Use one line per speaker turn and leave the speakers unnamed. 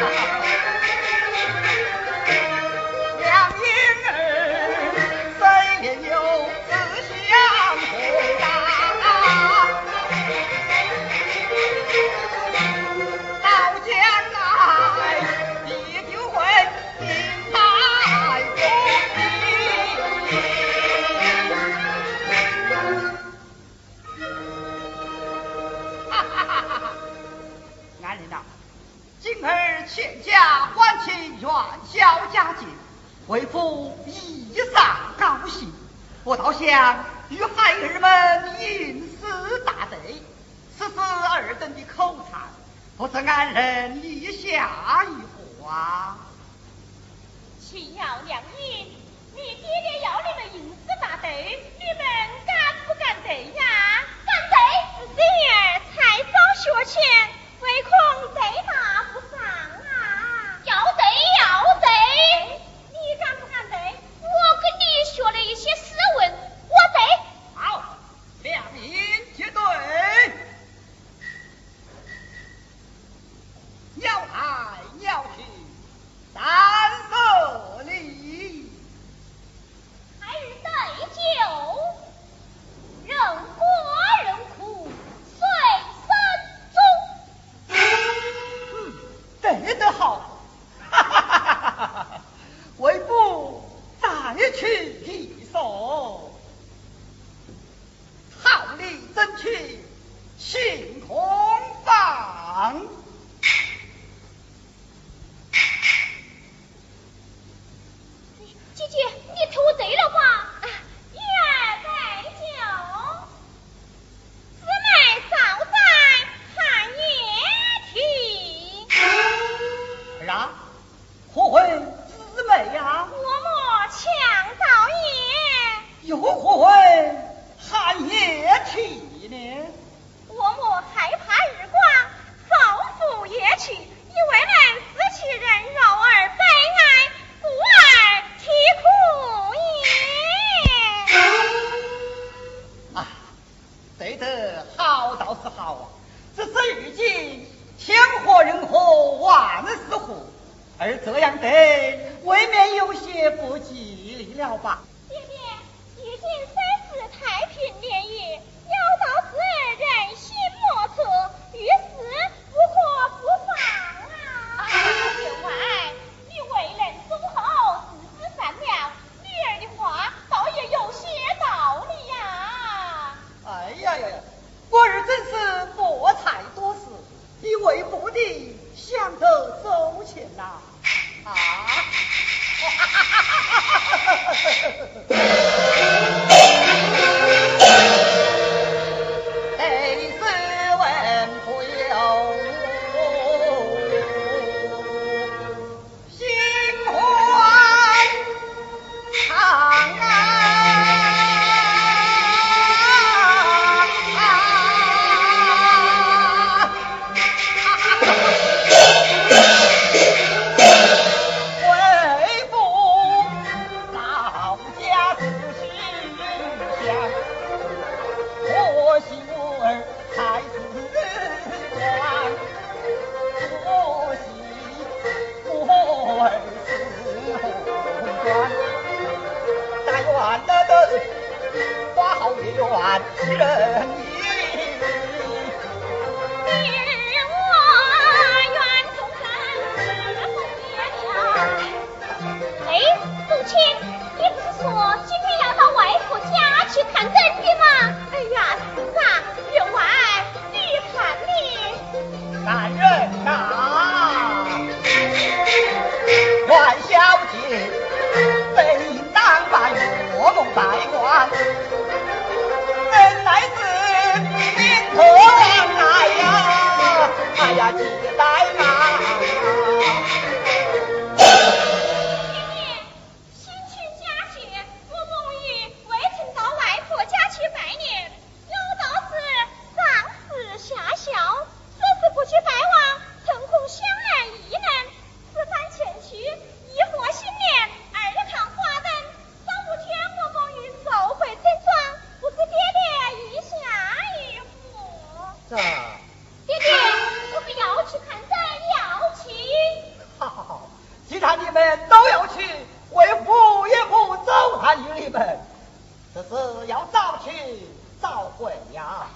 Thank you. 为父一上高兴我倒想与孩儿们吟诗大对试试尔等的口才不知安人一下一何啊
请要谅解
这样的未免有些不吉利了吧。
爹爹如今三
四
太平
年
月
要
到自然人
哈哈哈哈哈哈哈哈哈哈哈哈哈人你们都要去，为父也不责骂于你们，只是要早去早回呀。